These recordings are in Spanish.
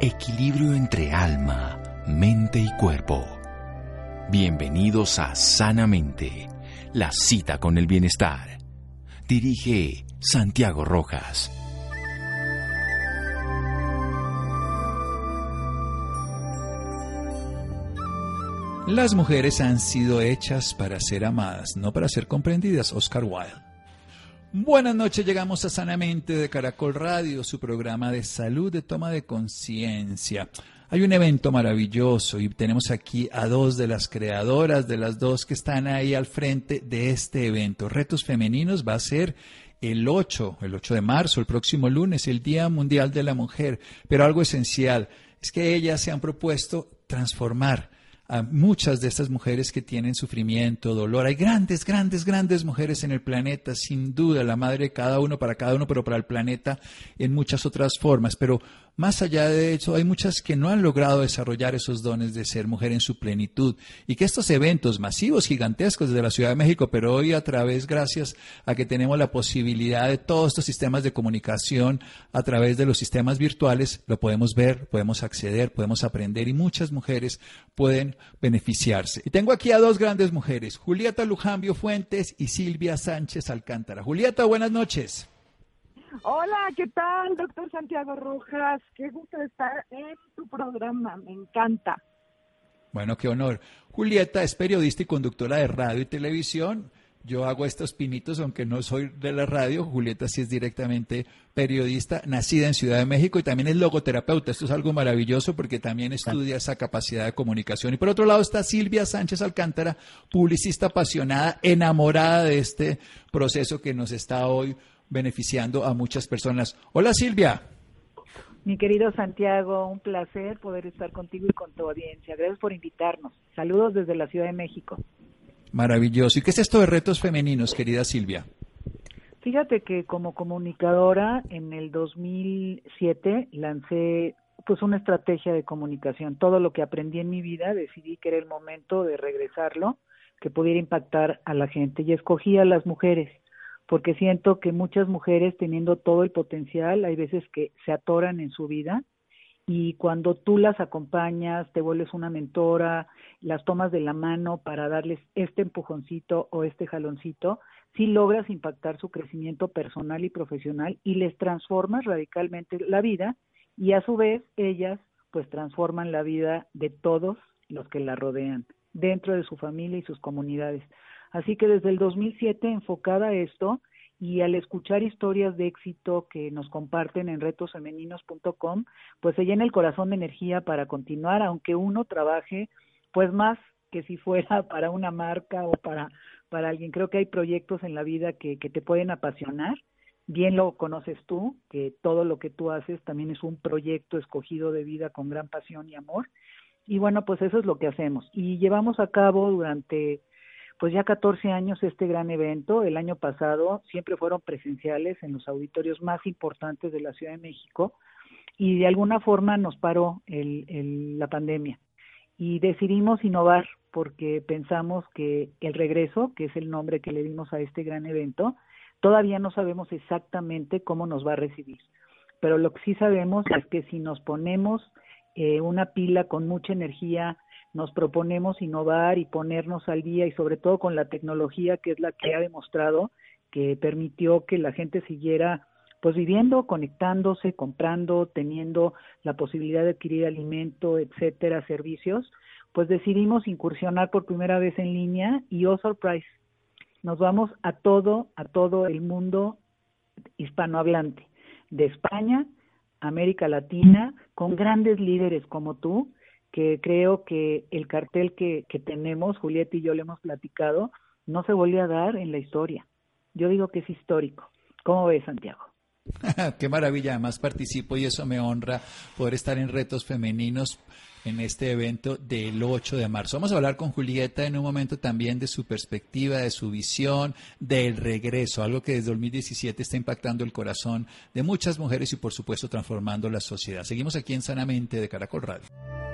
Equilibrio entre alma, mente y cuerpo. Bienvenidos a Sanamente, la cita con el bienestar. Dirige Santiago Rojas. Las mujeres han sido hechas para ser amadas, no para ser comprendidas. Oscar Wilde. Buenas noches, llegamos a Sanamente de Caracol Radio, su programa de salud, de toma de conciencia. Hay un evento maravilloso y tenemos aquí a dos de las creadoras, de las dos que están ahí al frente de este evento. Retos Femeninos va a ser el 8, el 8 de marzo, el próximo lunes, el Día Mundial de la Mujer. Pero algo esencial es que ellas se han propuesto transformar a muchas de estas mujeres que tienen sufrimiento, dolor. Hay grandes, grandes, grandes mujeres en el planeta, sin duda, la madre de cada uno para cada uno, pero para el planeta en muchas otras formas. Pero más allá de eso, hay muchas que no han logrado desarrollar esos dones de ser mujer en su plenitud y que estos eventos masivos, gigantescos desde la Ciudad de México, pero hoy a través, gracias a que tenemos la posibilidad de todos estos sistemas de comunicación a través de los sistemas virtuales, lo podemos ver, podemos acceder, podemos aprender y muchas mujeres pueden beneficiarse. Y tengo aquí a dos grandes mujeres, Julieta Lujambio Fuentes y Silvia Sánchez Alcántara. Julieta, buenas noches. Hola, ¿qué tal, doctor Santiago Rojas? Qué gusto estar en tu programa, me encanta. Bueno, qué honor. Julieta es periodista y conductora de radio y televisión. Yo hago estos pinitos, aunque no soy de la radio. Julieta sí es directamente periodista, nacida en Ciudad de México y también es logoterapeuta. Esto es algo maravilloso porque también estudia esa capacidad de comunicación. Y por otro lado está Silvia Sánchez Alcántara, publicista apasionada, enamorada de este proceso que nos está hoy beneficiando a muchas personas. Hola Silvia. Mi querido Santiago, un placer poder estar contigo y con tu audiencia. Gracias por invitarnos. Saludos desde la Ciudad de México. Maravilloso. ¿Y qué es esto de retos femeninos, querida Silvia? Fíjate que como comunicadora en el 2007 lancé pues una estrategia de comunicación. Todo lo que aprendí en mi vida decidí que era el momento de regresarlo, que pudiera impactar a la gente y escogí a las mujeres porque siento que muchas mujeres teniendo todo el potencial, hay veces que se atoran en su vida y cuando tú las acompañas, te vuelves una mentora, las tomas de la mano para darles este empujoncito o este jaloncito, sí logras impactar su crecimiento personal y profesional y les transformas radicalmente la vida y a su vez ellas pues transforman la vida de todos los que la rodean dentro de su familia y sus comunidades. Así que desde el 2007 enfocada a esto y al escuchar historias de éxito que nos comparten en retosfemeninos.com, pues se llena el corazón de energía para continuar, aunque uno trabaje pues más que si fuera para una marca o para, para alguien. Creo que hay proyectos en la vida que, que te pueden apasionar. Bien lo conoces tú, que todo lo que tú haces también es un proyecto escogido de vida con gran pasión y amor. Y bueno, pues eso es lo que hacemos. Y llevamos a cabo durante pues ya 14 años este gran evento. El año pasado siempre fueron presenciales en los auditorios más importantes de la Ciudad de México y de alguna forma nos paró el, la pandemia. Y decidimos innovar porque pensamos que el regreso, que es el nombre que le dimos a este gran evento, todavía no sabemos exactamente cómo nos va a recibir. Pero lo que sí sabemos es que si nos ponemos eh, una pila con mucha energía, nos proponemos innovar y ponernos al día y sobre todo con la tecnología que es la que ha demostrado que permitió que la gente siguiera pues viviendo, conectándose, comprando, teniendo la posibilidad de adquirir alimento, etcétera, servicios, pues decidimos incursionar por primera vez en línea y oh surprise, nos vamos a todo, a todo el mundo hispanohablante, de España, América Latina, con grandes líderes como tú, que creo que el cartel que, tenemos, Julieta y yo le hemos platicado, no se volvió a dar en la historia. Yo digo que es histórico. ¿Cómo ves, Santiago? Qué maravilla, además participo y eso me honra poder estar en retos femeninos en este evento del 8 de marzo. Vamos a hablar con Julieta en un momento también de su perspectiva, de su visión, del regreso, algo que desde 2017 está impactando el corazón de muchas mujeres y por supuesto transformando la sociedad. Seguimos aquí en Sanamente de Caracol Radio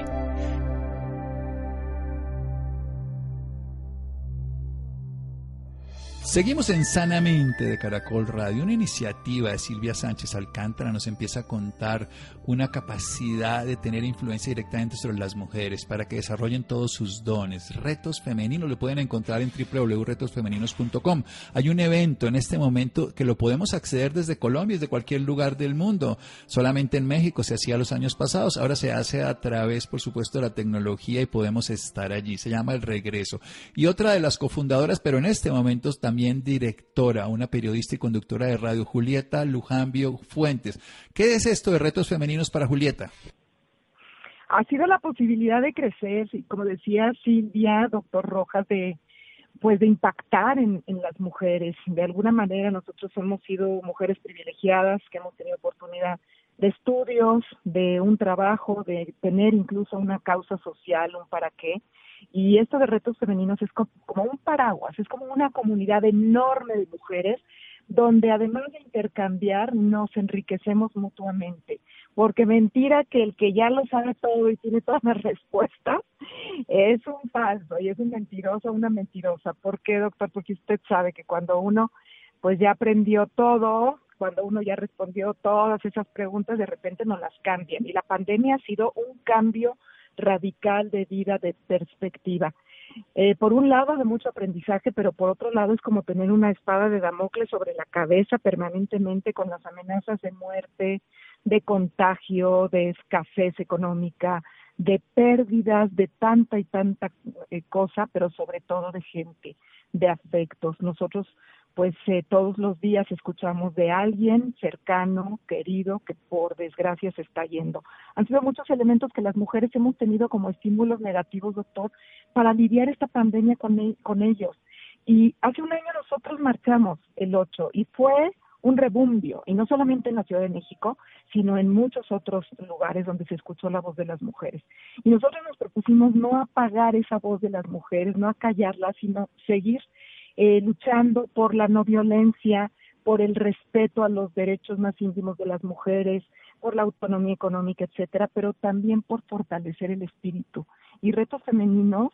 Seguimos en Sanamente de Caracol Radio, una iniciativa de Silvia Sánchez Alcántara nos empieza a contar una capacidad de tener influencia directamente sobre las mujeres para que desarrollen todos sus dones. Retos femeninos lo pueden encontrar en www.retosfemeninos.com. Hay un evento en este momento que lo podemos acceder desde Colombia, desde cualquier lugar del mundo. Solamente en México se hacía los años pasados, ahora se hace a través, por supuesto, de la tecnología y podemos estar allí. Se llama El Regreso. Y otra de las cofundadoras, pero en este momento también directora, una periodista y conductora de radio, Julieta Lujambio Fuentes. ¿Qué es esto de retos femeninos para Julieta? Ha sido la posibilidad de crecer, como decía Silvia, doctor Rojas, de pues de impactar en, en, las mujeres. De alguna manera nosotros hemos sido mujeres privilegiadas que hemos tenido oportunidad de estudios, de un trabajo, de tener incluso una causa social, un para qué. Y esto de retos femeninos es como, un paraguas, es como una comunidad enorme de mujeres donde además de intercambiar nos enriquecemos mutuamente. Porque mentira que el que ya lo sabe todo y tiene todas las respuestas es un falso y es un mentiroso, una mentirosa. ¿Por qué, doctor? Porque usted sabe que cuando uno pues ya aprendió todo, cuando uno ya respondió todas esas preguntas, de repente no las cambian. Y la pandemia ha sido un cambio radical de vida, de perspectiva. Eh, por un lado de mucho aprendizaje, pero por otro lado es como tener una espada de Damocles sobre la cabeza permanentemente con las amenazas de muerte, de contagio, de escasez económica, de pérdidas, de tanta y tanta eh, cosa, pero sobre todo de gente, de afectos. Nosotros pues eh, todos los días escuchamos de alguien cercano, querido, que por desgracia se está yendo. Han sido muchos elementos que las mujeres hemos tenido como estímulos negativos, doctor, para lidiar esta pandemia con, e, con ellos. Y hace un año nosotros marchamos el 8 y fue un rebumbio, y no solamente en la Ciudad de México, sino en muchos otros lugares donde se escuchó la voz de las mujeres. Y nosotros nos propusimos no apagar esa voz de las mujeres, no acallarla, sino seguir eh, luchando por la no violencia, por el respeto a los derechos más íntimos de las mujeres, por la autonomía económica, etcétera, pero también por fortalecer el espíritu. Y retos femeninos,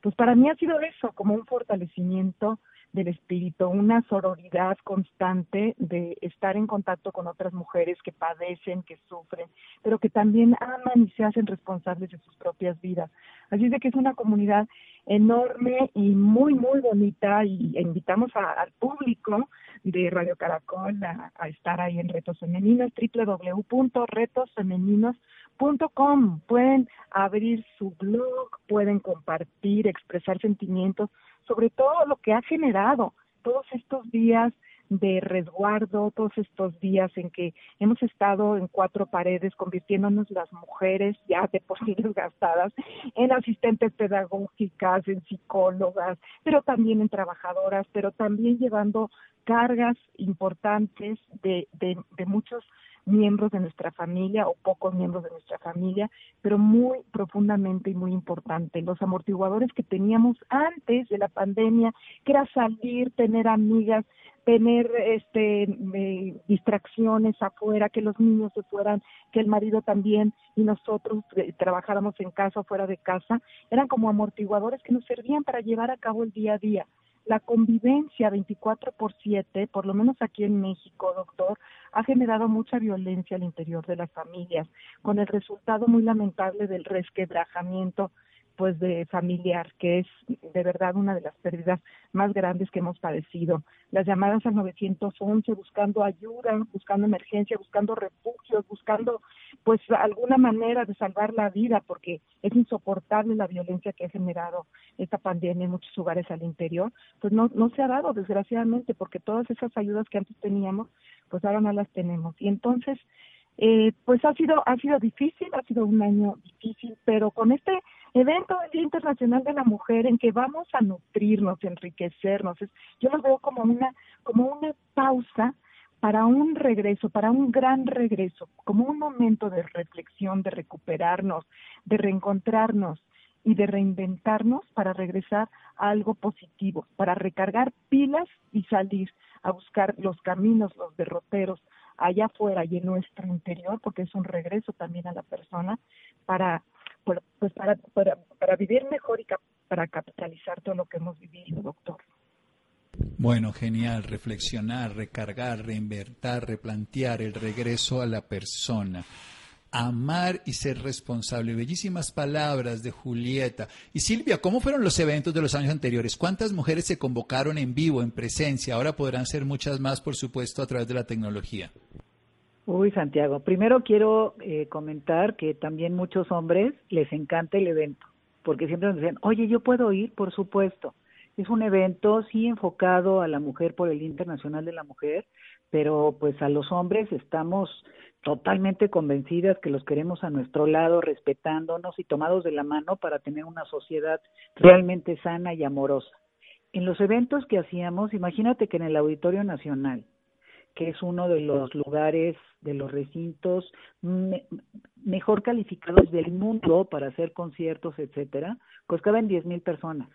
pues para mí ha sido eso, como un fortalecimiento del espíritu, una sororidad constante de estar en contacto con otras mujeres que padecen, que sufren, pero que también aman y se hacen responsables de sus propias vidas. Así es de que es una comunidad enorme y muy, muy bonita y invitamos al público de Radio Caracol a, a estar ahí en Retos Femeninos, www.retosfemeninos.com. Pueden abrir su blog, pueden compartir, expresar sentimientos sobre todo lo que ha generado todos estos días de resguardo, todos estos días en que hemos estado en cuatro paredes, convirtiéndonos las mujeres ya de por sí desgastadas en asistentes pedagógicas, en psicólogas, pero también en trabajadoras, pero también llevando cargas importantes de, de, de muchos miembros de nuestra familia o pocos miembros de nuestra familia, pero muy profundamente y muy importante. Los amortiguadores que teníamos antes de la pandemia, que era salir, tener amigas, tener este eh, distracciones afuera, que los niños se fueran, que el marido también y nosotros eh, trabajáramos en casa o fuera de casa, eran como amortiguadores que nos servían para llevar a cabo el día a día la convivencia 24 por 7, por lo menos aquí en México, doctor, ha generado mucha violencia al interior de las familias, con el resultado muy lamentable del resquebrajamiento pues de familiar, que es de verdad una de las pérdidas más grandes que hemos padecido. Las llamadas al 911 buscando ayuda, buscando emergencia, buscando refugios, buscando pues alguna manera de salvar la vida, porque es insoportable la violencia que ha generado esta pandemia en muchos lugares al interior, pues no, no se ha dado desgraciadamente, porque todas esas ayudas que antes teníamos, pues ahora no las tenemos. Y entonces, eh, pues ha sido, ha sido difícil, ha sido un año difícil, pero con este evento del Día Internacional de la Mujer en que vamos a nutrirnos, enriquecernos, yo lo veo como una, como una pausa para un regreso, para un gran regreso, como un momento de reflexión, de recuperarnos, de reencontrarnos y de reinventarnos para regresar a algo positivo, para recargar pilas y salir a buscar los caminos, los derroteros, allá afuera y en nuestro interior, porque es un regreso también a la persona para, pues para, para, para vivir mejor y para capitalizar todo lo que hemos vivido, doctor. Bueno, genial, reflexionar, recargar, reinvertir, replantear el regreso a la persona amar y ser responsable. Bellísimas palabras de Julieta. Y Silvia, ¿cómo fueron los eventos de los años anteriores? ¿Cuántas mujeres se convocaron en vivo, en presencia? Ahora podrán ser muchas más, por supuesto, a través de la tecnología. Uy, Santiago, primero quiero eh, comentar que también muchos hombres les encanta el evento, porque siempre nos dicen, oye, yo puedo ir, por supuesto. Es un evento sí enfocado a la mujer por el Internacional de la Mujer, pero pues a los hombres estamos totalmente convencidas que los queremos a nuestro lado, respetándonos y tomados de la mano para tener una sociedad realmente sana y amorosa. En los eventos que hacíamos, imagínate que en el Auditorio Nacional, que es uno de los lugares, de los recintos mejor calificados del mundo para hacer conciertos, etcétera, pues caben mil personas.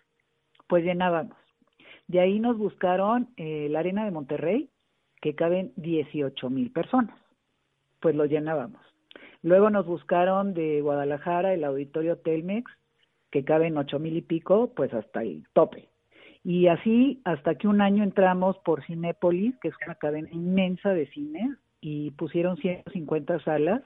Pues llenábamos. De ahí nos buscaron eh, la Arena de Monterrey, que caben dieciocho mil personas pues lo llenábamos. Luego nos buscaron de Guadalajara el auditorio Telmex, que cabe en ocho mil y pico, pues hasta el tope. Y así hasta que un año entramos por Cinépolis, que es una cadena inmensa de cine, y pusieron 150 salas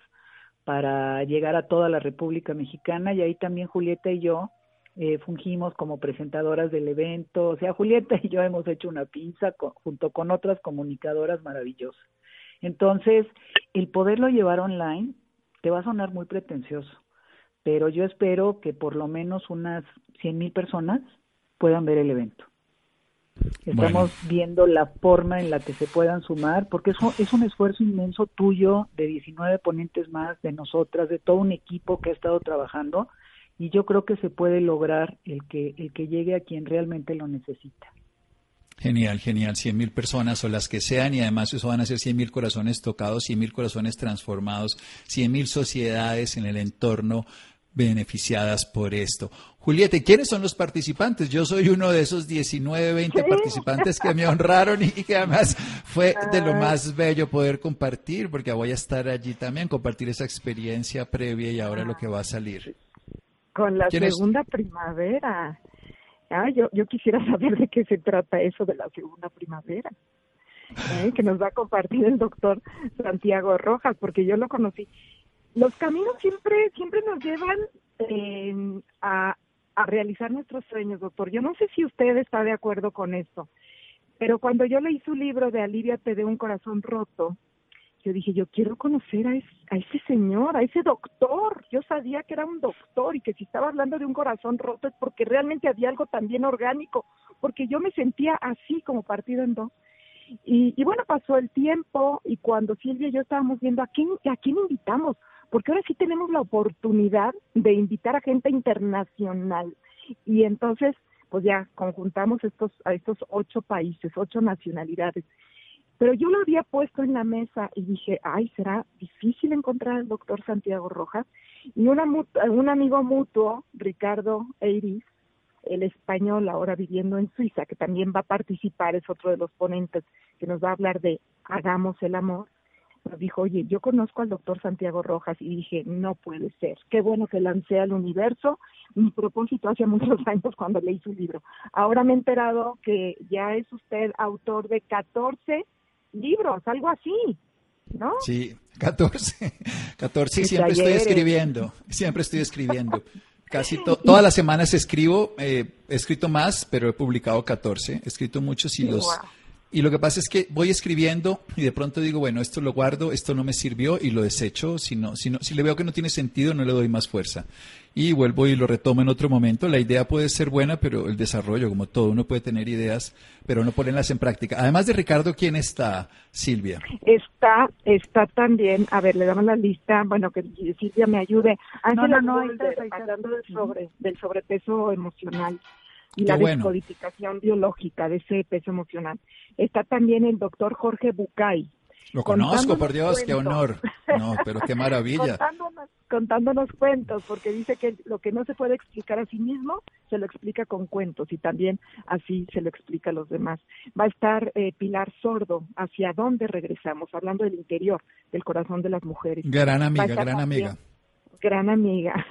para llegar a toda la República Mexicana, y ahí también Julieta y yo eh, fungimos como presentadoras del evento, o sea, Julieta y yo hemos hecho una pinza junto con otras comunicadoras maravillosas. Entonces, el poderlo llevar online te va a sonar muy pretencioso, pero yo espero que por lo menos unas 100 mil personas puedan ver el evento. Estamos viendo la forma en la que se puedan sumar, porque eso es un esfuerzo inmenso tuyo, de 19 ponentes más, de nosotras, de todo un equipo que ha estado trabajando, y yo creo que se puede lograr el que, el que llegue a quien realmente lo necesita. Genial, genial. Cien mil personas o las que sean y además eso van a ser cien mil corazones tocados, cien mil corazones transformados, cien mil sociedades en el entorno beneficiadas por esto. Julieta, ¿quiénes son los participantes? Yo soy uno de esos 19, 20 participantes que me honraron y que además fue de lo más bello poder compartir, porque voy a estar allí también, compartir esa experiencia previa y ahora lo que va a salir. Con la segunda primavera. Ah, yo, yo quisiera saber de qué se trata eso de la segunda primavera, ¿eh? que nos va a compartir el doctor Santiago Rojas, porque yo lo conocí. Los caminos siempre, siempre nos llevan eh, a, a realizar nuestros sueños, doctor. Yo no sé si usted está de acuerdo con esto, pero cuando yo leí su libro de Aliviate de un corazón roto, yo dije, yo quiero conocer a, a, ese señor, a ese doctor. Yo sabía que era un doctor y que si estaba hablando de un corazón roto es porque realmente había algo también orgánico, porque yo me sentía así como partido en dos. Y, y bueno, pasó el tiempo y cuando Silvia y yo estábamos viendo a quién, a quién invitamos, porque ahora sí tenemos la oportunidad de invitar a gente internacional. Y entonces, pues ya conjuntamos estos, a estos ocho países, ocho nacionalidades. Pero yo lo había puesto en la mesa y dije, ay, será difícil encontrar al doctor Santiago Rojas. Y una, un amigo mutuo, Ricardo Eiris, el español ahora viviendo en Suiza, que también va a participar, es otro de los ponentes que nos va a hablar de Hagamos el Amor, nos dijo, oye, yo conozco al doctor Santiago Rojas y dije, no puede ser, qué bueno que lancé al universo mi propósito hace muchos años cuando leí su libro. Ahora me he enterado que ya es usted autor de 14 libros, algo así, ¿no? Sí, 14, 14 siempre estoy escribiendo, siempre estoy escribiendo. Casi todas las semanas escribo, eh, he escrito más, pero he publicado 14, he escrito muchos y los... Y lo que pasa es que voy escribiendo y de pronto digo, bueno, esto lo guardo, esto no me sirvió y lo desecho. Si, no, si, no, si le veo que no tiene sentido, no le doy más fuerza. Y vuelvo y lo retomo en otro momento. La idea puede ser buena, pero el desarrollo, como todo, uno puede tener ideas, pero no ponerlas en práctica. Además de Ricardo, ¿quién está, Silvia? Está, está también, a ver, le damos la lista, bueno, que Silvia me ayude. Ángela, no, no, hablando del, sobre, del sobrepeso emocional y la descodificación biológica de ese peso emocional. Está también el doctor Jorge Bucay. Lo conozco, por Dios, qué honor. No, pero qué maravilla. contándonos, cuentos, porque dice que lo que no se puede explicar a sí mismo, se lo explica con cuentos y también así se lo explica a los demás. Va a estar eh, Pilar Sordo, hacia dónde regresamos, hablando del interior, del corazón de las mujeres. Gran amiga, gran amiga. Gran amiga.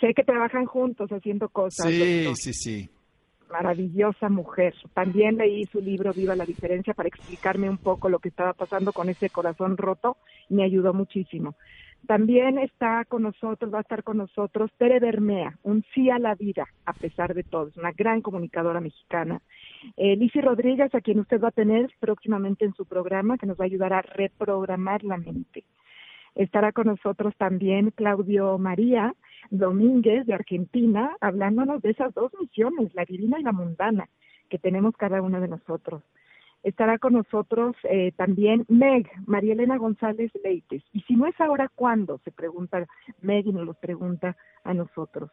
sé que trabajan juntos haciendo cosas. Sí, sí, sí maravillosa mujer. También leí su libro Viva la diferencia para explicarme un poco lo que estaba pasando con ese corazón roto me ayudó muchísimo. También está con nosotros, va a estar con nosotros Tere Bermea, un sí a la vida, a pesar de todo, es una gran comunicadora mexicana. Eh, Rodríguez, a quien usted va a tener próximamente en su programa, que nos va a ayudar a reprogramar la mente. Estará con nosotros también Claudio María, Domínguez de Argentina, hablándonos de esas dos misiones, la divina y la mundana, que tenemos cada uno de nosotros. Estará con nosotros eh, también Meg, María Elena González Leites. Y si no es ahora, ¿cuándo? Se pregunta Meg y nos lo pregunta a nosotros.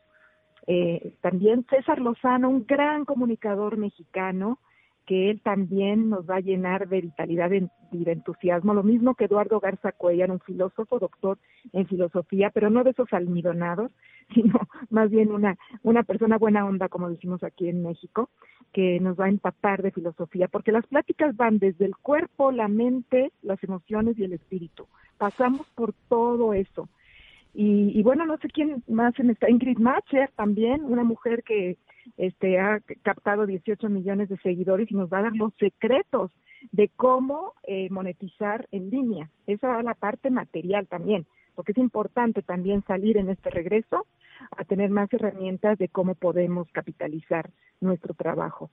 Eh, también César Lozano, un gran comunicador mexicano, que él también nos va a llenar de vitalidad y de entusiasmo, lo mismo que Eduardo Garza Cuellar, un filósofo doctor en filosofía, pero no de esos almidonados, sino más bien una, una persona buena onda, como decimos aquí en México, que nos va a empapar de filosofía, porque las pláticas van desde el cuerpo, la mente, las emociones y el espíritu. Pasamos por todo eso. Y, y bueno, no sé quién más en esta, Ingrid Macher también, una mujer que este, ha captado 18 millones de seguidores y nos va a dar los secretos de cómo eh, monetizar en línea. Esa va la parte material también, porque es importante también salir en este regreso a tener más herramientas de cómo podemos capitalizar nuestro trabajo.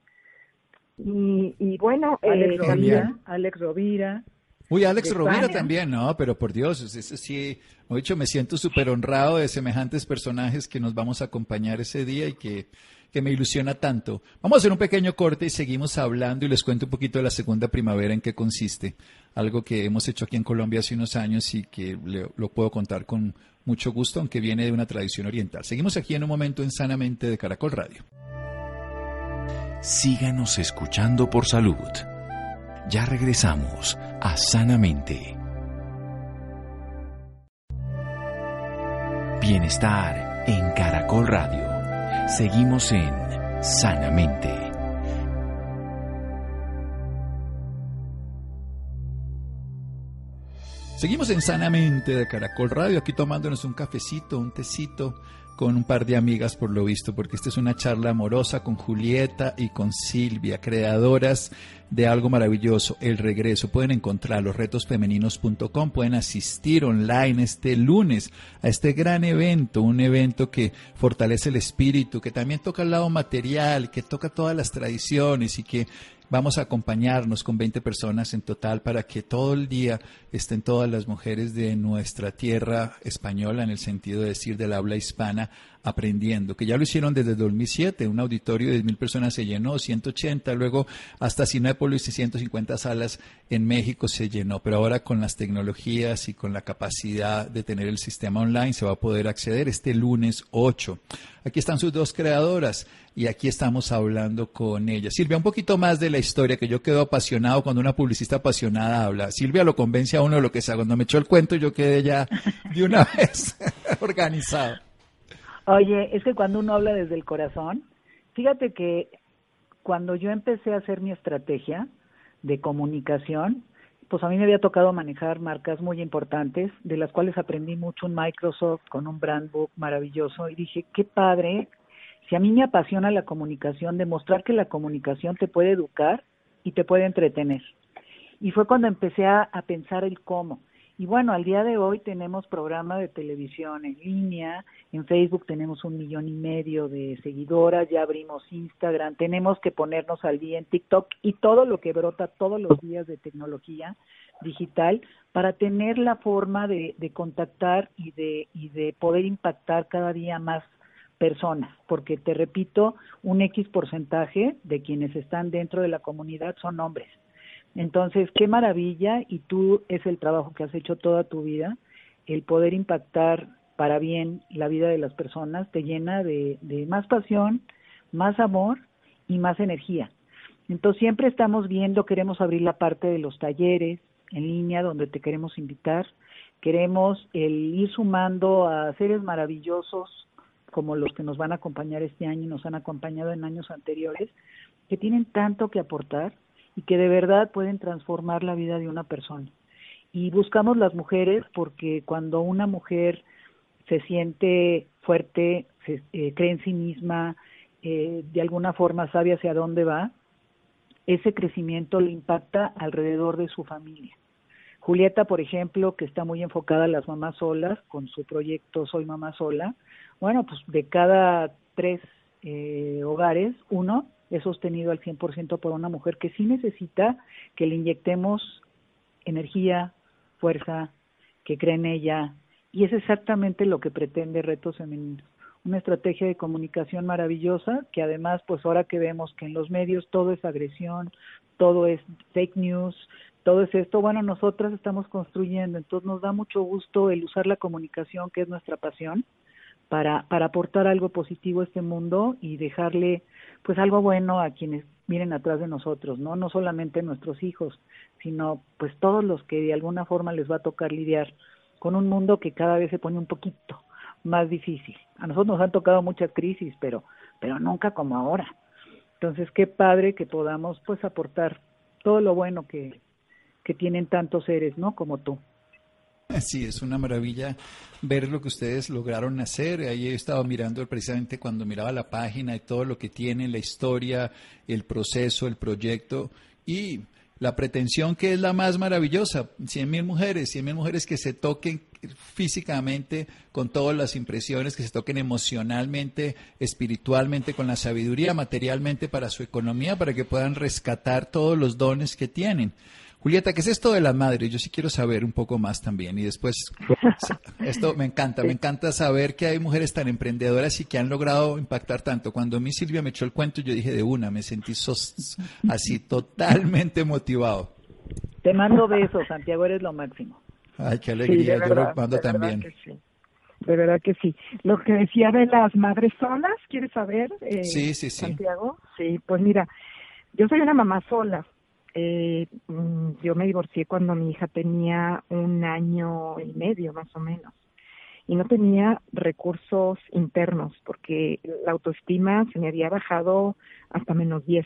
Y, y bueno, Alex, eh, Rovira, Alex Rovira, Uy, Alex Rovira también, no, pero por Dios, ese sí, de hecho me siento súper honrado de semejantes personajes que nos vamos a acompañar ese día y que que me ilusiona tanto. Vamos a hacer un pequeño corte y seguimos hablando y les cuento un poquito de la segunda primavera en qué consiste. Algo que hemos hecho aquí en Colombia hace unos años y que lo puedo contar con mucho gusto, aunque viene de una tradición oriental. Seguimos aquí en un momento en Sanamente de Caracol Radio. Síganos escuchando por salud. Ya regresamos a Sanamente. Bienestar en Caracol Radio. Seguimos en Sanamente. Seguimos en Sanamente de Caracol Radio, aquí tomándonos un cafecito, un tecito con un par de amigas por lo visto, porque esta es una charla amorosa con Julieta y con Silvia, creadoras de algo maravilloso, el regreso. Pueden encontrar los retosfemeninos.com, pueden asistir online este lunes a este gran evento, un evento que fortalece el espíritu, que también toca el lado material, que toca todas las tradiciones y que Vamos a acompañarnos con 20 personas en total para que todo el día estén todas las mujeres de nuestra tierra española, en el sentido de decir del habla hispana, aprendiendo, que ya lo hicieron desde 2007, un auditorio de 10.000 personas se llenó, 180, luego hasta Cinépolis y 150 salas en México se llenó, pero ahora con las tecnologías y con la capacidad de tener el sistema online se va a poder acceder este lunes 8. Aquí están sus dos creadoras y aquí estamos hablando con ellas. Silvia, un poquito más de la historia, que yo quedo apasionado cuando una publicista apasionada habla. Silvia lo convence a uno de lo que sea. Cuando me echó el cuento yo quedé ya de una vez organizado. Oye, es que cuando uno habla desde el corazón, fíjate que cuando yo empecé a hacer mi estrategia de comunicación, pues a mí me había tocado manejar marcas muy importantes, de las cuales aprendí mucho en Microsoft con un brand book maravilloso y dije, qué padre, si a mí me apasiona la comunicación, demostrar que la comunicación te puede educar y te puede entretener. Y fue cuando empecé a, a pensar el cómo. Y bueno, al día de hoy tenemos programa de televisión en línea, en Facebook tenemos un millón y medio de seguidoras, ya abrimos Instagram, tenemos que ponernos al día en TikTok y todo lo que brota todos los días de tecnología digital para tener la forma de, de contactar y de, y de poder impactar cada día más personas, porque te repito, un X porcentaje de quienes están dentro de la comunidad son hombres entonces, qué maravilla, y tú es el trabajo que has hecho toda tu vida, el poder impactar para bien la vida de las personas, te llena de, de más pasión, más amor y más energía. Entonces, siempre estamos viendo, queremos abrir la parte de los talleres, en línea donde te queremos invitar. Queremos el ir sumando a seres maravillosos como los que nos van a acompañar este año y nos han acompañado en años anteriores, que tienen tanto que aportar y que de verdad pueden transformar la vida de una persona. Y buscamos las mujeres porque cuando una mujer se siente fuerte, se eh, cree en sí misma, eh, de alguna forma sabe hacia dónde va, ese crecimiento le impacta alrededor de su familia. Julieta, por ejemplo, que está muy enfocada a las mamás solas con su proyecto Soy Mamá Sola, bueno, pues de cada tres eh, hogares, uno es sostenido al 100% por una mujer que sí necesita que le inyectemos energía, fuerza, que cree en ella, y es exactamente lo que pretende Retos Femeninos. Una estrategia de comunicación maravillosa que además, pues ahora que vemos que en los medios todo es agresión, todo es fake news, todo es esto, bueno, nosotras estamos construyendo, entonces nos da mucho gusto el usar la comunicación, que es nuestra pasión, para, para aportar algo positivo a este mundo y dejarle pues algo bueno a quienes vienen atrás de nosotros, ¿no? No solamente nuestros hijos, sino pues todos los que de alguna forma les va a tocar lidiar con un mundo que cada vez se pone un poquito más difícil. A nosotros nos han tocado muchas crisis, pero pero nunca como ahora. Entonces, qué padre que podamos pues aportar todo lo bueno que que tienen tantos seres, ¿no? Como tú. Sí, es una maravilla ver lo que ustedes lograron hacer. Ahí he estado mirando precisamente cuando miraba la página y todo lo que tiene, la historia, el proceso, el proyecto y la pretensión que es la más maravillosa. Cien mil mujeres, cien mil mujeres que se toquen físicamente con todas las impresiones, que se toquen emocionalmente, espiritualmente, con la sabiduría, materialmente para su economía, para que puedan rescatar todos los dones que tienen. Julieta, ¿qué es esto de las madres? Yo sí quiero saber un poco más también. Y después, esto me encanta, me encanta saber que hay mujeres tan emprendedoras y que han logrado impactar tanto. Cuando a mí Silvia me echó el cuento, yo dije de una, me sentí así totalmente motivado. Te mando besos, Santiago, eres lo máximo. Ay, qué alegría, yo lo mando también. De verdad que sí. Lo que decía de las madres solas, ¿quieres saber? Eh, sí, sí, sí. Santiago, sí, pues mira, yo soy una mamá sola, eh, mm, yo me divorcié cuando mi hija tenía un año y medio más o menos y no tenía recursos internos porque la autoestima se me había bajado hasta menos 10.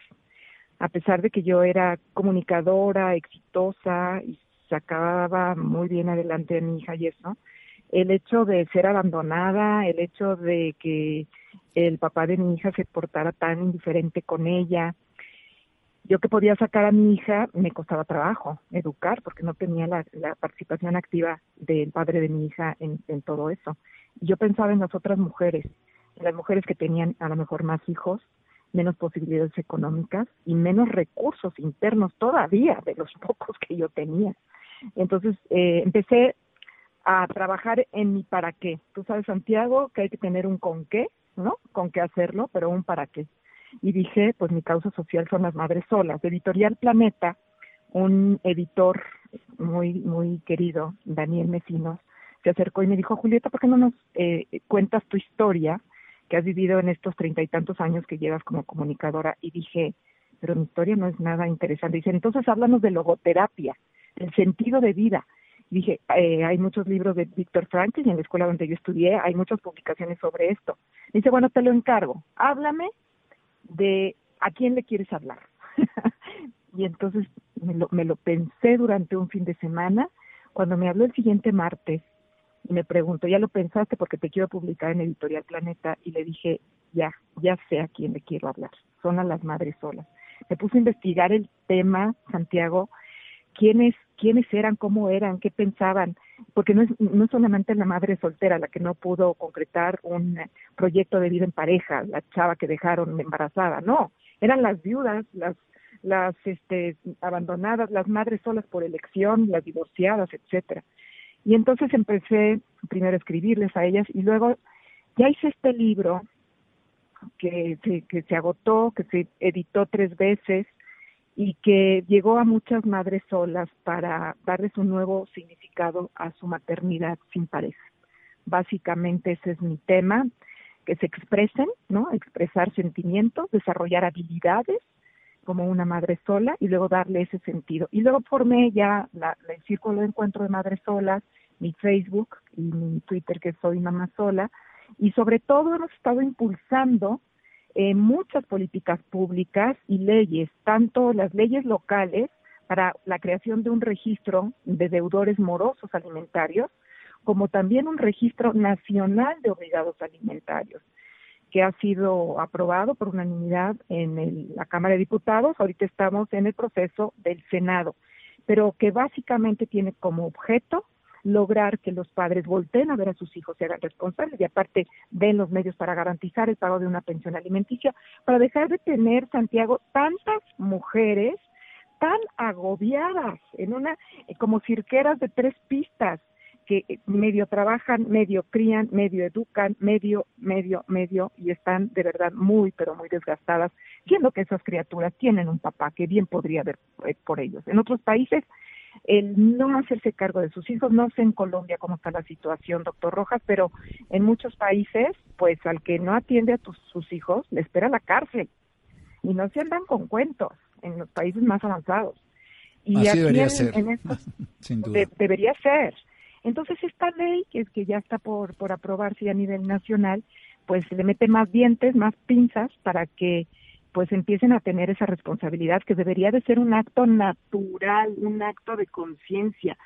A pesar de que yo era comunicadora, exitosa y sacaba muy bien adelante a mi hija y eso, el hecho de ser abandonada, el hecho de que el papá de mi hija se portara tan indiferente con ella, yo que podía sacar a mi hija me costaba trabajo educar porque no tenía la, participación activa del padre de mi hija en, todo eso. Yo pensaba en las otras mujeres, en las mujeres que tenían a lo mejor más hijos, menos posibilidades económicas y menos recursos internos todavía de los pocos que yo tenía. Entonces eh, empecé a trabajar en mi para qué. Tú sabes, Santiago, que hay que tener un con qué, ¿no? Con qué hacerlo, pero un para qué y dije, pues mi causa social son las madres solas. Editorial Planeta, un editor muy, muy querido, Daniel Mesinos, se acercó y me dijo, Julieta, ¿por qué no nos eh, cuentas tu historia que has vivido en estos treinta y tantos años que llevas como comunicadora? Y dije, pero mi historia no es nada interesante. Dice, entonces háblanos de logoterapia, el sentido de vida. Y dije, eh, hay muchos libros de Víctor Frankl y en la escuela donde yo estudié hay muchas publicaciones sobre esto. Dice, bueno, te lo encargo, háblame de a quién le quieres hablar. y entonces me lo, me lo pensé durante un fin de semana. Cuando me habló el siguiente martes y me preguntó, ¿ya lo pensaste porque te quiero publicar en Editorial Planeta? Y le dije, ya, ya sé a quién le quiero hablar. Son a las madres solas. Me puse a investigar el tema, Santiago, quiénes, quiénes eran, cómo eran, qué pensaban, porque no es, no solamente la madre soltera la que no pudo concretar un proyecto de vida en pareja, la chava que dejaron embarazada, no, eran las viudas, las las este, abandonadas, las madres solas por elección, las divorciadas, etcétera. Y entonces empecé primero a escribirles a ellas y luego ya hice este libro que que se agotó, que se editó tres veces, y que llegó a muchas madres solas para darles un nuevo significado a su maternidad sin pareja. Básicamente ese es mi tema, que se expresen, ¿no? Expresar sentimientos, desarrollar habilidades como una madre sola y luego darle ese sentido. Y luego formé ya la, el círculo de encuentro de madres solas, mi Facebook y mi Twitter que soy mamá sola, y sobre todo hemos estado impulsando eh, muchas políticas públicas y leyes, tanto las leyes locales para la creación de un registro de deudores morosos alimentarios, como también un registro nacional de obligados alimentarios, que ha sido aprobado por unanimidad en la Cámara de Diputados. Ahorita estamos en el proceso del Senado, pero que básicamente tiene como objeto lograr que los padres volteen a ver a sus hijos y hagan responsables y aparte den los medios para garantizar el pago de una pensión alimenticia, para dejar de tener, Santiago, tantas mujeres tan agobiadas en una, eh, como cirqueras de tres pistas, que eh, medio trabajan, medio crían, medio educan, medio, medio, medio, y están de verdad muy, pero muy desgastadas, siendo que esas criaturas tienen un papá que bien podría ver eh, por ellos. En otros países, el no hacerse cargo de sus hijos, no sé en Colombia cómo está la situación, doctor Rojas, pero en muchos países, pues al que no atiende a sus hijos, le espera la cárcel. Y no se andan con cuentos en los países más avanzados. Y Así debería ser. Sin duda. debería ser. Entonces esta ley, que, es que ya está por, por aprobarse a nivel nacional, pues le mete más dientes, más pinzas para que pues empiecen a tener esa responsabilidad que debería de ser un acto natural, un acto de conciencia,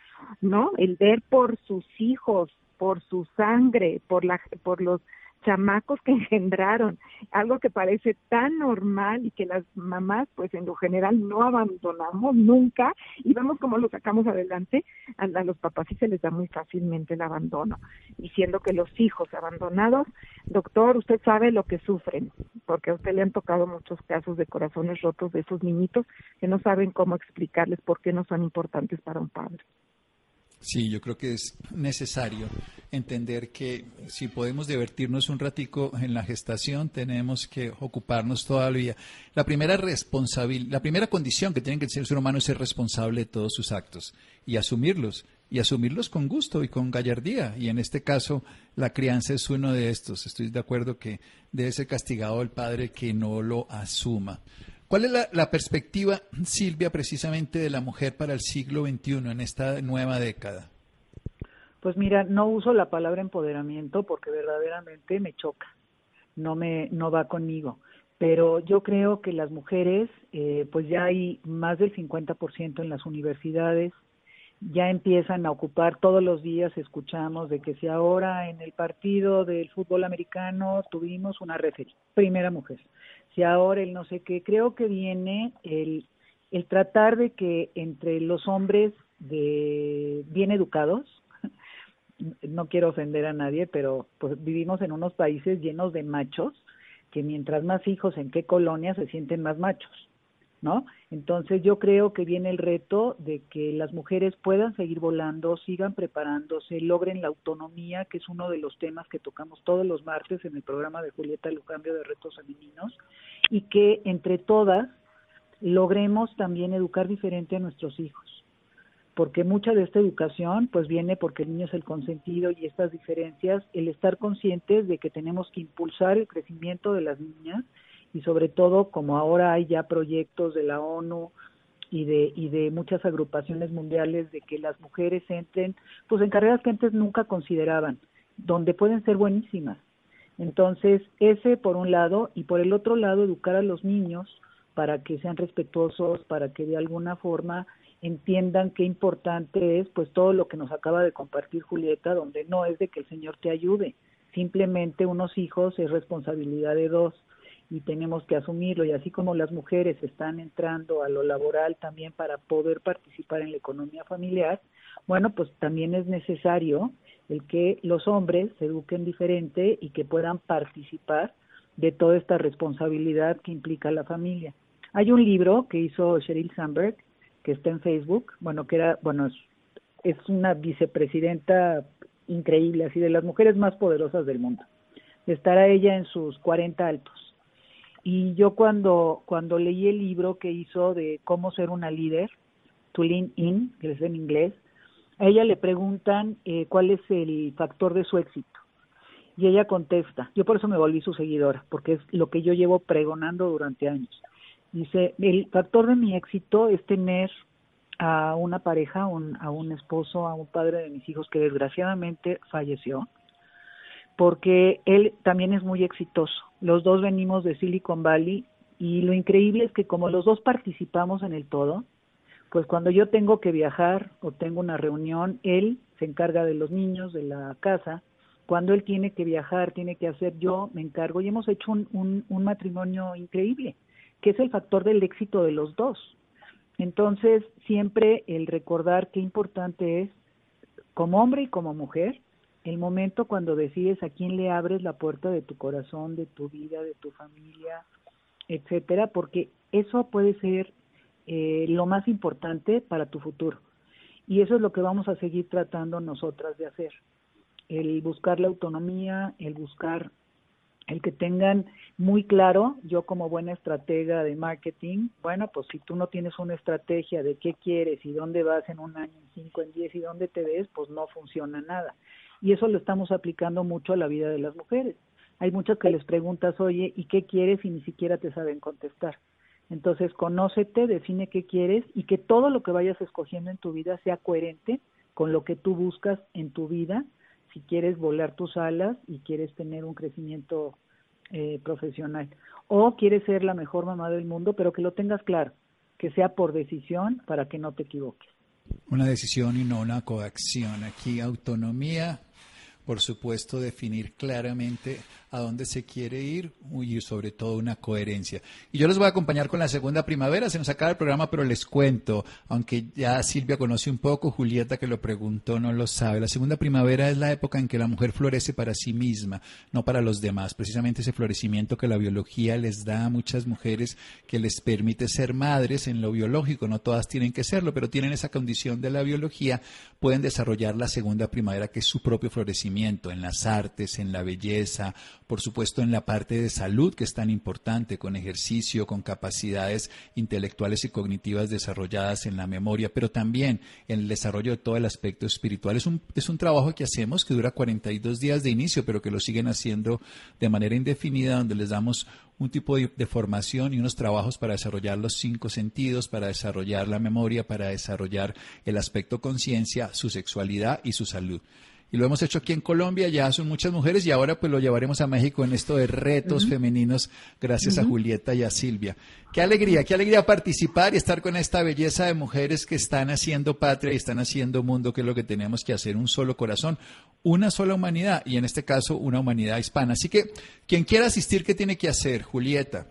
¿no? El ver por sus hijos, por su sangre, por la por los chamacos que engendraron, algo que parece tan normal y que las mamás pues en lo general no abandonamos nunca y vemos cómo lo sacamos adelante, a, los papás sí se les da muy fácilmente el abandono, y siendo que los hijos abandonados, doctor, usted sabe lo que sufren, porque a usted le han tocado muchos casos de corazones rotos de esos niñitos que no saben cómo explicarles por qué no son importantes para un padre. Sí, yo creo que es necesario entender que si podemos divertirnos un ratico en la gestación, tenemos que ocuparnos todavía. La primera responsabilidad, la primera condición que tiene que ser el ser humano es ser responsable de todos sus actos y asumirlos y asumirlos con gusto y con gallardía. Y en este caso, la crianza es uno de estos. Estoy de acuerdo que debe ser castigado el padre que no lo asuma. ¿Cuál es la, perspectiva, Silvia, precisamente de la mujer para el siglo XXI en esta nueva década? Pues mira, no uso la palabra empoderamiento porque verdaderamente me choca, no me, no va conmigo. Pero yo creo que las mujeres, eh, pues ya hay más del 50% en las universidades, ya empiezan a ocupar todos los días, escuchamos de que si ahora en el partido del fútbol americano tuvimos una referee, primera mujer, si ahora el no sé qué, creo que viene el, el tratar de que entre los hombres de bien educados, no quiero ofender a nadie, pero pues vivimos en unos países llenos de machos, que mientras más hijos en qué colonia se sienten más machos, ¿no? Entonces yo creo que viene el reto de que las mujeres puedan seguir volando, sigan preparándose, logren la autonomía, que es uno de los temas que tocamos todos los martes en el programa de Julieta, el cambio de retos femeninos, y que entre todas logremos también educar diferente a nuestros hijos porque mucha de esta educación pues viene porque el niño es el consentido y estas diferencias, el estar conscientes de que tenemos que impulsar el crecimiento de las niñas y sobre todo como ahora hay ya proyectos de la ONU y de y de muchas agrupaciones mundiales de que las mujeres entren pues en carreras que antes nunca consideraban, donde pueden ser buenísimas. Entonces, ese por un lado y por el otro lado educar a los niños para que sean respetuosos, para que de alguna forma entiendan qué importante es pues todo lo que nos acaba de compartir Julieta, donde no es de que el Señor te ayude, simplemente unos hijos es responsabilidad de dos y tenemos que asumirlo y así como las mujeres están entrando a lo laboral también para poder participar en la economía familiar, bueno, pues también es necesario el que los hombres se eduquen diferente y que puedan participar de toda esta responsabilidad que implica la familia. Hay un libro que hizo Sheryl Sandberg que está en Facebook, bueno, que era, bueno, es, una vicepresidenta increíble, así de las mujeres más poderosas del mundo. Estará ella en sus 40 altos. Y yo cuando, cuando leí el libro que hizo de cómo ser una líder, To Lean In, que es en inglés, a ella le preguntan eh, cuál es el factor de su éxito. Y ella contesta, yo por eso me volví su seguidora, porque es lo que yo llevo pregonando durante años Dice, el factor de mi éxito es tener a una pareja, a un esposo, a un padre de mis hijos que desgraciadamente falleció, porque él también es muy exitoso. Los dos venimos de Silicon Valley y lo increíble es que como los dos participamos en el todo, pues cuando yo tengo que viajar o tengo una reunión, él se encarga de los niños, de la casa, cuando él tiene que viajar, tiene que hacer, yo me encargo y hemos hecho un, un, matrimonio increíble, que es el factor del éxito de los dos. Entonces, siempre el recordar qué importante es, como hombre y como mujer, el momento cuando decides a quién le abres la puerta de tu corazón, de tu vida, de tu familia, etcétera, porque eso puede ser eh, lo más importante para tu futuro. Y eso es lo que vamos a seguir tratando nosotras de hacer el buscar la autonomía, el buscar el que tengan muy claro, yo como buena estratega de marketing, bueno, pues si tú no tienes una estrategia de qué quieres y dónde vas en un año, en cinco, en diez y dónde te ves, pues no funciona nada. Y eso lo estamos aplicando mucho a la vida de las mujeres. Hay muchas que les preguntas, oye, ¿y qué quieres? Y ni siquiera te saben contestar. Entonces, conócete, define qué quieres y que todo lo que vayas escogiendo en tu vida sea coherente con lo que tú buscas en tu vida si quieres volar tus alas y quieres tener un crecimiento eh, profesional. O quieres ser la mejor mamá del mundo, pero que lo tengas claro, que sea por decisión para que no te equivoques. Una decisión y no una coacción. Aquí autonomía, por supuesto, definir claramente a dónde se quiere ir y sobre todo una coherencia. Y yo les voy a acompañar con la segunda primavera, se nos acaba el programa, pero les cuento, aunque ya Silvia conoce un poco, Julieta que lo preguntó no lo sabe, la segunda primavera es la época en que la mujer florece para sí misma, no para los demás, precisamente ese florecimiento que la biología les da a muchas mujeres que les permite ser madres en lo biológico, no todas tienen que serlo, pero tienen esa condición de la biología, pueden desarrollar la segunda primavera que es su propio florecimiento en las artes, en la belleza, por supuesto en la parte de salud, que es tan importante, con ejercicio, con capacidades intelectuales y cognitivas desarrolladas en la memoria, pero también en el desarrollo de todo el aspecto espiritual. Es un, es un trabajo que hacemos que dura 42 días de inicio, pero que lo siguen haciendo de manera indefinida, donde les damos un tipo de, de, formación y unos trabajos para desarrollar los cinco sentidos, para desarrollar la memoria, para desarrollar el aspecto conciencia, su sexualidad y su salud y lo hemos hecho aquí en Colombia, ya son muchas mujeres y ahora pues lo llevaremos a México en esto de retos femeninos gracias a Julieta y a Silvia. Qué alegría, qué alegría participar y estar con esta belleza de mujeres que están haciendo patria y están haciendo mundo, que es lo que tenemos que hacer, un solo corazón, una sola humanidad y en este caso una humanidad hispana. Así que quien quiera asistir, ¿qué tiene que hacer, Julieta?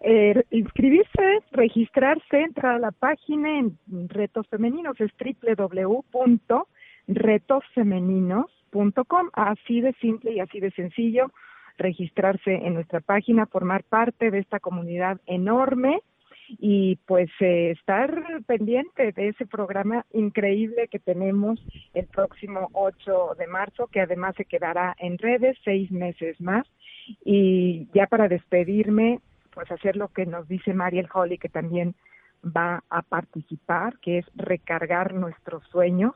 Eh, inscribirse, registrarse, entrar a la página en Retos Femeninos, es www retosfemeninos.com. Así de simple y así de sencillo registrarse en nuestra página, formar parte de esta comunidad enorme y pues eh, estar pendiente de ese programa increíble que tenemos el próximo 8 de marzo, que además se quedará en redes seis meses más. Y ya para despedirme, pues hacer lo que nos dice Mariel Holly, que también va a participar, que es recargar nuestros sueños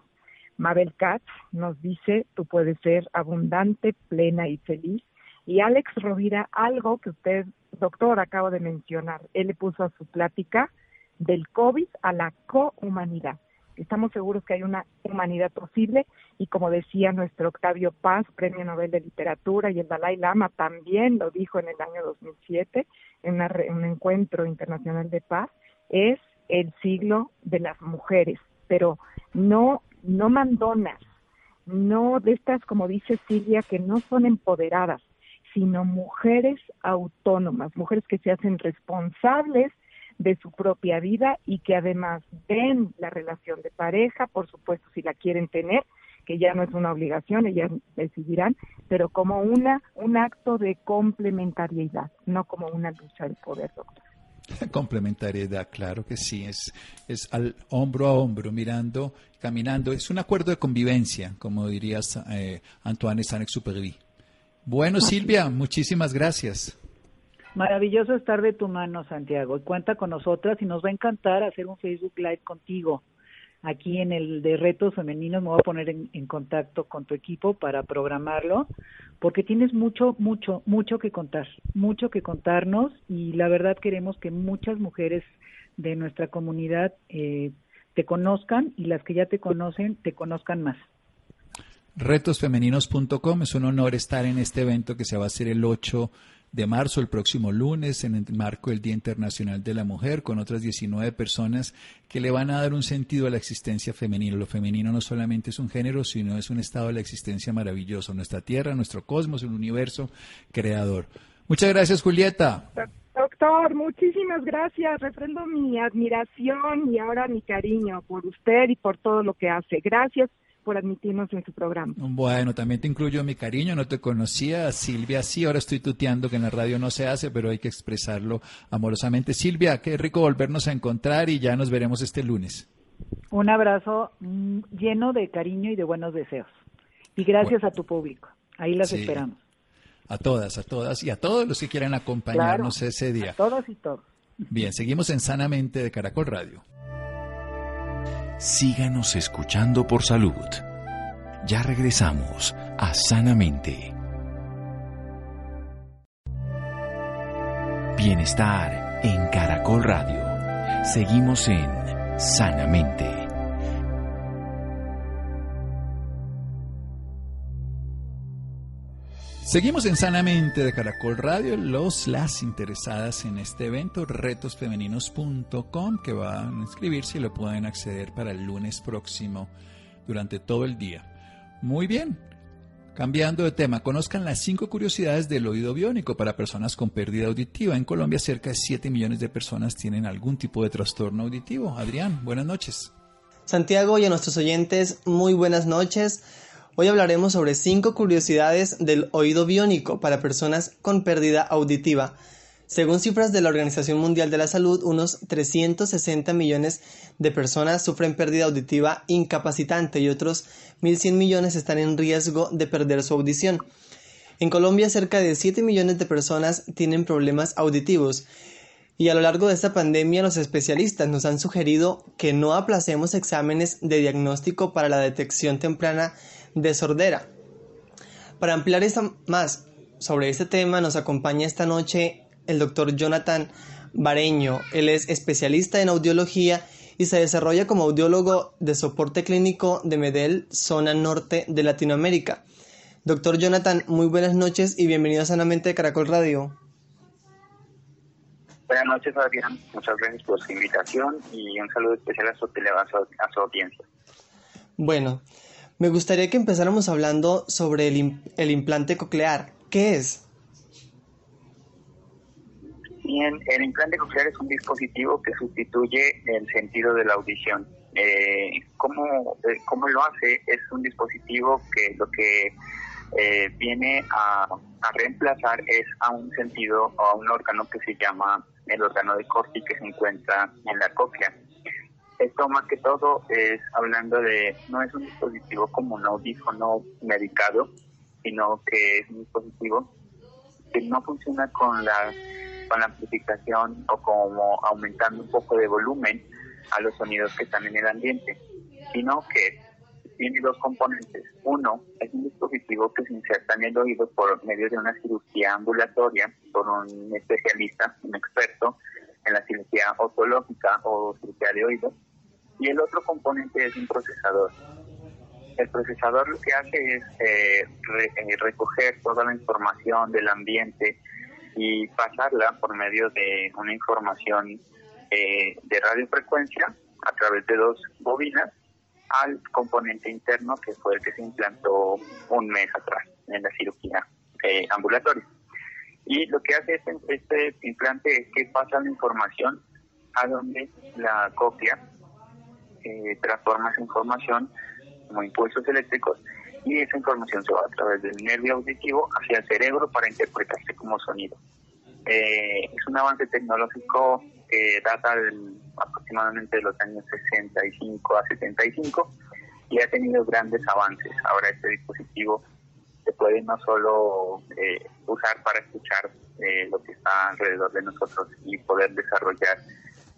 Mabel Katz nos dice, tú puedes ser abundante, plena y feliz. Y Alex Rovira, algo que usted, doctor, acaba de mencionar, él le puso a su plática del COVID a la cohumanidad. Estamos seguros que hay una humanidad posible y como decía nuestro Octavio Paz, Premio Nobel de Literatura, y el Dalai Lama también lo dijo en el año 2007 en un encuentro internacional de paz, es el siglo de las mujeres, pero no no mandonas, no de estas, como dice Silvia, que no son empoderadas, sino mujeres autónomas, mujeres que se hacen responsables de su propia vida y que además ven la relación de pareja, por supuesto, si la quieren tener, que ya no es una obligación, ellas decidirán, pero como una un acto de complementariedad, no como una lucha de poder, doctor. Complementariedad, claro que sí, es, es al hombro a hombro, mirando, caminando. Es un acuerdo de convivencia, como dirías eh, Antoine Saint-Exupéry. Bueno, Silvia, muchísimas gracias. Maravilloso estar de tu mano, Santiago. Cuenta con nosotras y nos va a encantar hacer un Facebook Live contigo. aquí en el de retos femeninos me voy a poner en, en, contacto con tu equipo para programarlo, porque tienes mucho, mucho, mucho que contar, mucho que contarnos y la verdad queremos que muchas mujeres de nuestra comunidad eh, te conozcan y las que ya te conocen te conozcan más. Retosfemeninos.com, es un honor estar en este evento que se va a hacer el 8 de marzo, el próximo lunes, en el marco del Día Internacional de la Mujer, con otras 19 personas que le van a dar un sentido a la existencia femenina. Lo femenino no solamente es un género, sino es un estado de la existencia maravilloso, nuestra tierra, nuestro cosmos, un universo creador. Muchas gracias, Julieta. Doctor, muchísimas gracias. Refrendo mi admiración y ahora mi cariño por usted y por todo lo que hace. Gracias por admitirnos en su programa. Bueno, también te incluyo mi cariño, no te conocía, Silvia sí, ahora estoy tuteando que en la radio no se hace, pero hay que expresarlo amorosamente. Silvia, qué rico volvernos a encontrar y ya nos veremos este lunes. Un abrazo mm, lleno de cariño y de buenos deseos. Y gracias a tu público. Ahí las esperamos. A todas, a todas y a todos los que quieran acompañarnos ese día. A todos y todos. Bien, seguimos en Sanamente de Caracol Radio. Síganos escuchando por salud. Ya regresamos a Sanamente. Bienestar en Caracol Radio. Seguimos en Sanamente. Seguimos en Sanamente de Caracol Radio. Los, las interesadas en este evento, retosfemeninos.com, que van a inscribirse y lo pueden acceder para el lunes próximo durante todo el día. Muy bien. Cambiando de tema, conozcan las cinco curiosidades del oído biónico para personas con pérdida auditiva. En Colombia, cerca de 7 millones de personas tienen algún tipo de trastorno auditivo. Adrián, buenas noches. Santiago y a nuestros oyentes, muy buenas noches. Hoy hablaremos sobre cinco curiosidades del oído biónico para personas con pérdida auditiva. Según cifras de la Organización Mundial de la Salud, unos 360 millones de personas sufren pérdida auditiva incapacitante y otros 1.100 millones están en riesgo de perder su audición. En Colombia, cerca de 7 millones de personas tienen problemas auditivos. Y a lo largo de esta pandemia, los especialistas nos han sugerido que no aplacemos exámenes de diagnóstico para la detección temprana de sordera. Para ampliar más sobre este tema nos acompaña esta noche el doctor Jonathan Bareño. Él es especialista en audiología y se desarrolla como audiólogo de soporte clínico de Medel, zona norte de Latinoamérica. Doctor Jonathan, muy buenas noches y bienvenido a Sanamente de Caracol Radio. Buenas noches, Adrián. Muchas gracias por su invitación y un saludo especial a su, a su audiencia. Bueno, me gustaría que empezáramos hablando sobre el, el implante coclear. ¿Qué es? Bien, el implante coclear es un dispositivo que sustituye el sentido de la audición. Eh, ¿cómo, eh, ¿Cómo lo hace? Es un dispositivo que lo que eh, viene a, reemplazar es a un sentido o a un órgano que se llama el órgano de Corti que se encuentra en la cóclea. Esto más que todo es hablando de, no es un dispositivo como un audífono medicado, sino que es un dispositivo que no funciona con la, con la amplificación o como aumentando un poco de volumen a los sonidos que están en el ambiente, sino que tiene dos componentes. Uno, es un dispositivo que se inserta en el oído por medio de una cirugía ambulatoria por un especialista, un experto en la cirugía otológica o cirugía de oído, y el otro componente es un procesador. El procesador lo que hace es eh, eh, recoger toda la información del ambiente y pasarla por medio de una información eh, de radiofrecuencia a través de dos bobinas al componente interno que fue el que se implantó un mes atrás en la cirugía ambulatoria. Y lo que hace este, este implante es que pasa la información a donde la copia eh, transforma esa información como impulsos eléctricos y esa información se va a través del nervio auditivo hacia el cerebro para interpretarse como sonido. Eh, es un avance tecnológico que data aproximadamente de los años 65 a 75 y ha tenido grandes avances. Ahora este dispositivo se puede no solo eh, usar para escuchar eh, lo que está alrededor de nosotros y poder desarrollar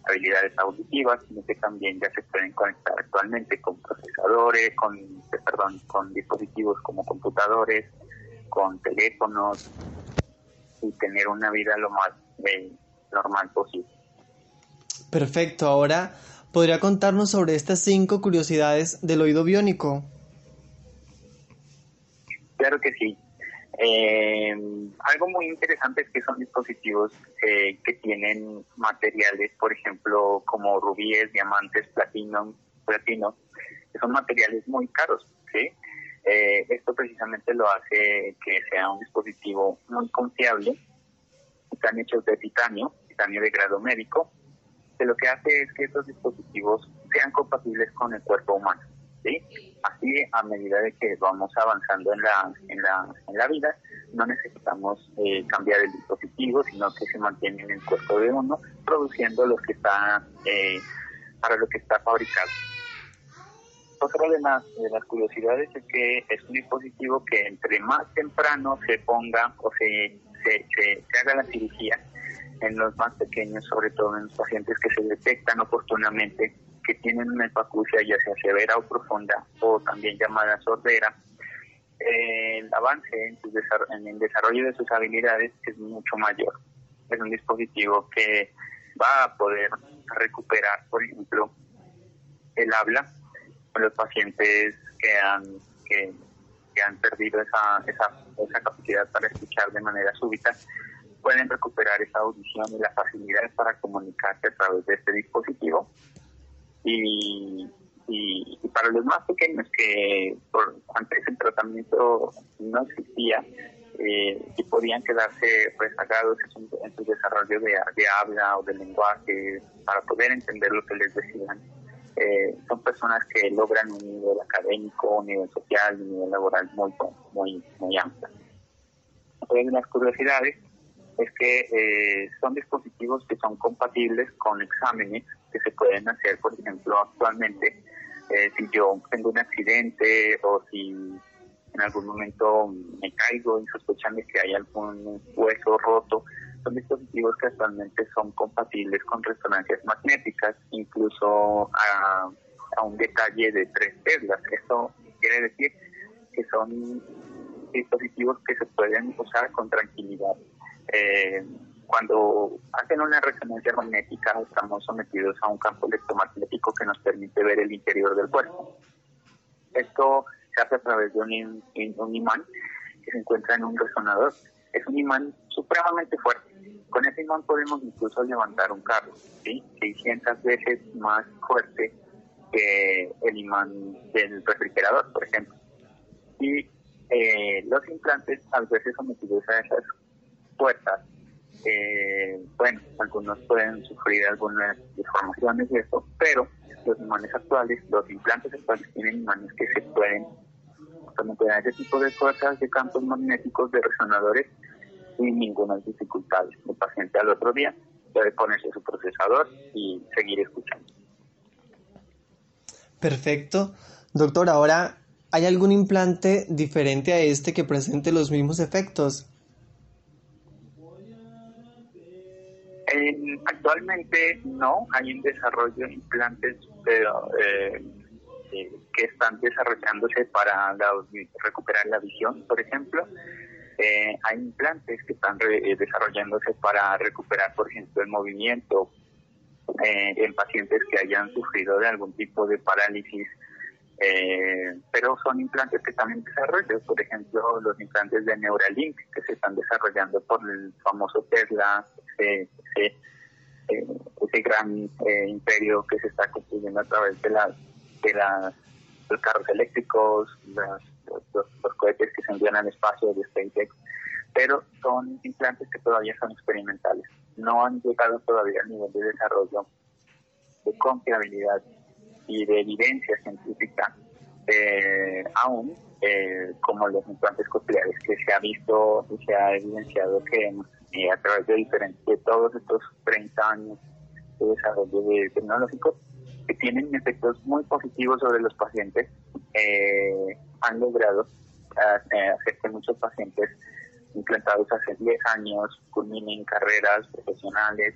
habilidades auditivas, sino que también ya se pueden conectar actualmente con procesadores, con, perdón, con dispositivos como computadores, con teléfonos y tener una vida lo más eh, normal posible. Perfecto, ahora podría contarnos sobre estas cinco curiosidades del oído biónico. Claro que sí. Eh, algo muy interesante es que son dispositivos eh, que tienen materiales, por ejemplo, como rubíes, diamantes, platino, platino, que son materiales muy caros. ¿sí? Eh, esto precisamente lo hace que sea un dispositivo muy confiable. Están hechos de titanio, titanio de grado médico, que lo que hace es que estos dispositivos sean compatibles con el cuerpo humano. ¿sí? Así, a medida de que vamos avanzando en la, en la, en la vida, no necesitamos eh, cambiar el dispositivo, sino que se mantiene en el cuerpo de uno, produciendo lo que está, eh, para lo que está fabricado. Otra de las, de las curiosidades es que es un dispositivo que entre más temprano se ponga o se, se, se, se haga la cirugía, en los más pequeños, sobre todo en los pacientes que se detectan oportunamente que tienen una hipacusia ya sea severa o profunda o también llamada sordera, eh, el avance en, en, el desarrollo de sus habilidades es mucho mayor. Es un dispositivo que va a poder recuperar, por ejemplo, el habla con los pacientes que han, que, que han perdido esa, esa, esa capacidad para escuchar de manera súbita pueden recuperar esa audición y las facilidades para comunicarse a través de este dispositivo y, y, para los más pequeños que por, antes el tratamiento no existía eh, y podían quedarse rezagados en, su desarrollo de, habla o de lenguaje para poder entender lo que les decían. Eh, son personas que logran un nivel académico, un nivel social, un nivel laboral muy, muy, muy amplio. Otra de las curiosidades es que eh, son dispositivos que son compatibles con exámenes que se pueden hacer, por ejemplo, actualmente, eh, si yo tengo un accidente o si en algún momento me caigo y sospechan que hay algún hueso roto, son dispositivos que actualmente son compatibles con resonancias magnéticas, incluso a, a un detalle de tres teslas. Esto quiere decir que son dispositivos que se pueden usar con tranquilidad eh, cuando hacen una resonancia magnética estamos sometidos a un campo electromagnético que nos permite ver el interior del cuerpo. Esto se hace a través de un, imán que se encuentra en un resonador. Es un imán supremamente fuerte. Con ese imán podemos incluso levantar un carro, ¿sí? 600 veces más fuerte que el imán del refrigerador, por ejemplo. Y eh, los implantes, al verse sometidos a esas puertas, eh, bueno, algunos pueden sufrir algunas deformaciones y eso, pero los imanes actuales, los implantes actuales tienen imanes que se pueden someter a ese tipo de fuerzas de campos magnéticos de resonadores sin ninguna dificultad. El paciente al otro día puede ponerse su procesador y seguir escuchando. Perfecto. Doctor, ahora, ¿hay algún implante diferente a este que presente los mismos efectos? Actualmente no, hay en desarrollo implantes pero, eh, eh, que están desarrollándose para recuperar la visión, por ejemplo. Eh, hay implantes que están desarrollándose para recuperar, por ejemplo, el movimiento en pacientes que hayan sufrido de algún tipo de parálisis eh, pero son implantes que están en desarrollo, por ejemplo, los implantes de Neuralink que se están desarrollando por el famoso Tesla, ese, ese, eh, gran eh, imperio que se está construyendo a través de las de las los carros eléctricos, los, los, cohetes que se envían al espacio de SpaceX, pero son implantes que todavía son experimentales, no han llegado todavía al nivel de desarrollo de confiabilidad y de evidencia científica eh, aún eh, como los implantes cocleares que se ha visto y se ha evidenciado que eh, a través de diferentes de todos estos 30 años de desarrollo de tecnológico que tienen efectos muy positivos sobre los pacientes han logrado hacer que muchos pacientes implantados hace 10 años culminen carreras profesionales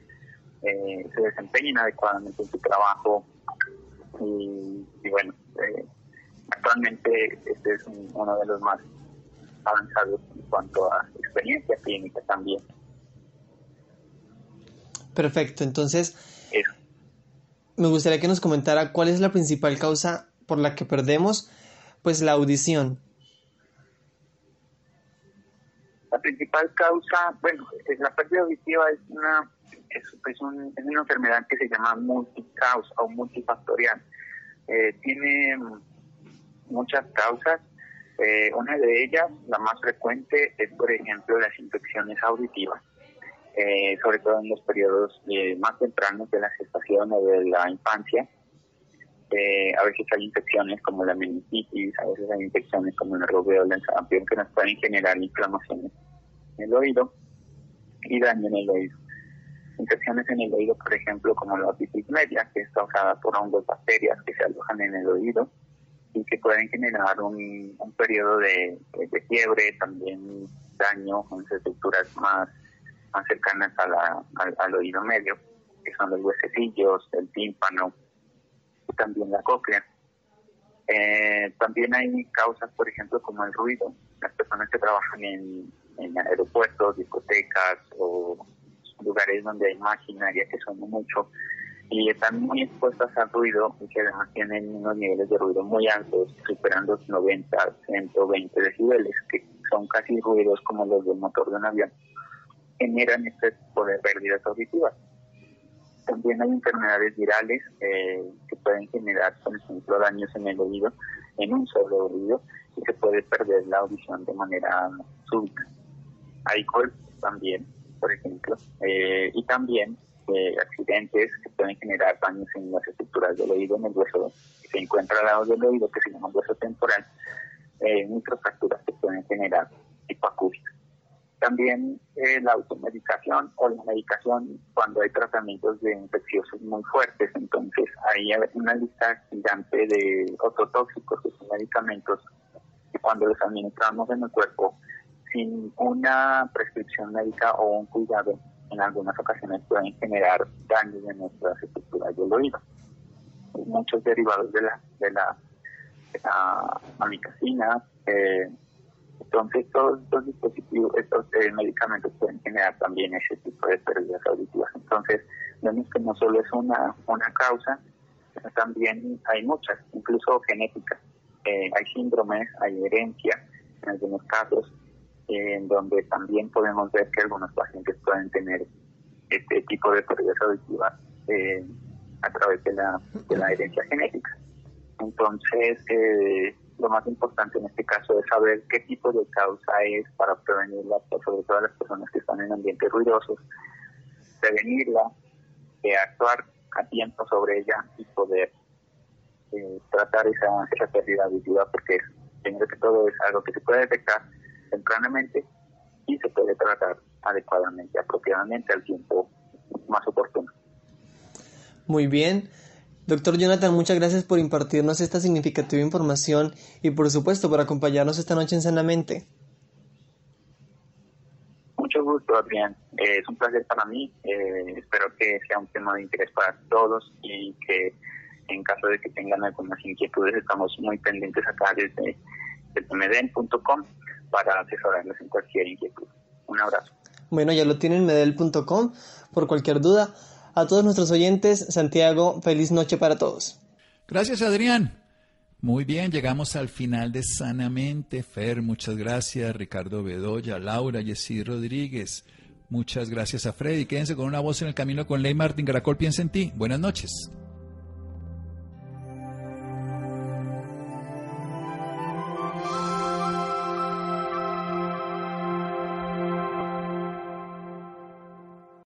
eh, se desempeñen adecuadamente en su trabajo y, bueno, eh, actualmente este es uno de los más avanzados en cuanto a experiencia clínica también. Perfecto, entonces me gustaría que nos comentara cuál es la principal causa por la que perdemos pues la audición. La principal causa, bueno, la pérdida auditiva es una es, una enfermedad que se llama multicausa o multifactorial. Eh, tiene muchas causas. Eh, una de ellas, la más frecuente, es por ejemplo las infecciones auditivas. Eh, sobre todo en los periodos más tempranos de la gestación o de la infancia. a veces hay infecciones como la meningitis, a veces hay infecciones como el rubéola, el sarampión, que nos pueden generar inflamaciones en el oído y daño en el oído. Infecciones en el oído, por ejemplo, como la otitis media, que es causada por hongos bacterias que se alojan en el oído y que pueden generar un, un periodo de, de, fiebre, también daño en estructuras más más cercanas a la, al, oído medio, que son los huesecillos, el tímpano y también la cóclea. Eh, también hay causas, por ejemplo, como el ruido. Las personas que trabajan en, en aeropuertos, discotecas o lugares donde hay maquinaria que suena mucho y están muy expuestas al ruido y que además tienen unos niveles de ruido muy altos, superando los 90, 120 decibeles, que son casi ruidos como los del motor de un avión generan este tipo de pérdidas auditivas. También hay enfermedades virales eh, que pueden generar, por ejemplo, daños en el oído, en un solo oído, y se puede perder la audición de manera súbita. Hay golpes también, por ejemplo, eh, y también eh, accidentes que pueden generar daños en las estructuras del oído, en el hueso que se encuentra al lado del oído, que se llama hueso temporal, eh, microfracturas que pueden generar hipoacústica. También eh, la automedicación o la medicación cuando hay tratamientos de infecciosos muy fuertes. Entonces hay una lista gigante de ototóxicos, que son medicamentos que cuando los administramos en el cuerpo sin una prescripción médica o un cuidado, en algunas ocasiones pueden generar daños en nuestras estructuras del oído. Muchos derivados de la, de la, de amicacina, eh, entonces, todos estos dispositivos, estos eh, medicamentos pueden generar también ese tipo de pérdidas auditivas. Entonces, vemos que no solo es una, una causa, sino también hay muchas, incluso genéticas. Eh, hay síndromes, hay herencia en algunos casos, en donde también podemos ver que algunos pacientes pueden tener este tipo de pérdidas auditivas eh, a través de la, de la herencia genética. Entonces, eh, lo más importante en este caso es saber qué tipo de causa es para prevenirla, sobre todo las personas que están en ambientes ruidosos, prevenirla, eh, actuar a tiempo sobre ella y poder eh, tratar esa, esa pérdida auditiva porque primero que todo es algo que se puede detectar tempranamente y se puede tratar adecuadamente, apropiadamente al tiempo más oportuno. Muy bien. Doctor Jonathan, muchas gracias por impartirnos esta significativa información y por supuesto por acompañarnos esta noche en Sanamente. Mucho gusto, Adrián. Eh, es un placer para mí. Eh, espero que sea un tema de interés para todos y que en caso de que tengan algunas inquietudes estamos muy pendientes acá desde, medel.com para asesorarles en cualquier inquietud. Un abrazo. Bueno, ya lo tienen medel.com por cualquier duda. A todos nuestros oyentes, Santiago, feliz noche para todos. Gracias, Adrián. Muy bien, llegamos al final de Sanamente. Fer, muchas gracias. Ricardo Bedoya, Laura, Jessy Rodríguez. Muchas gracias a Freddy. Quédense con una voz en el camino con Ley Martín Caracol. Piensa en ti. Buenas noches.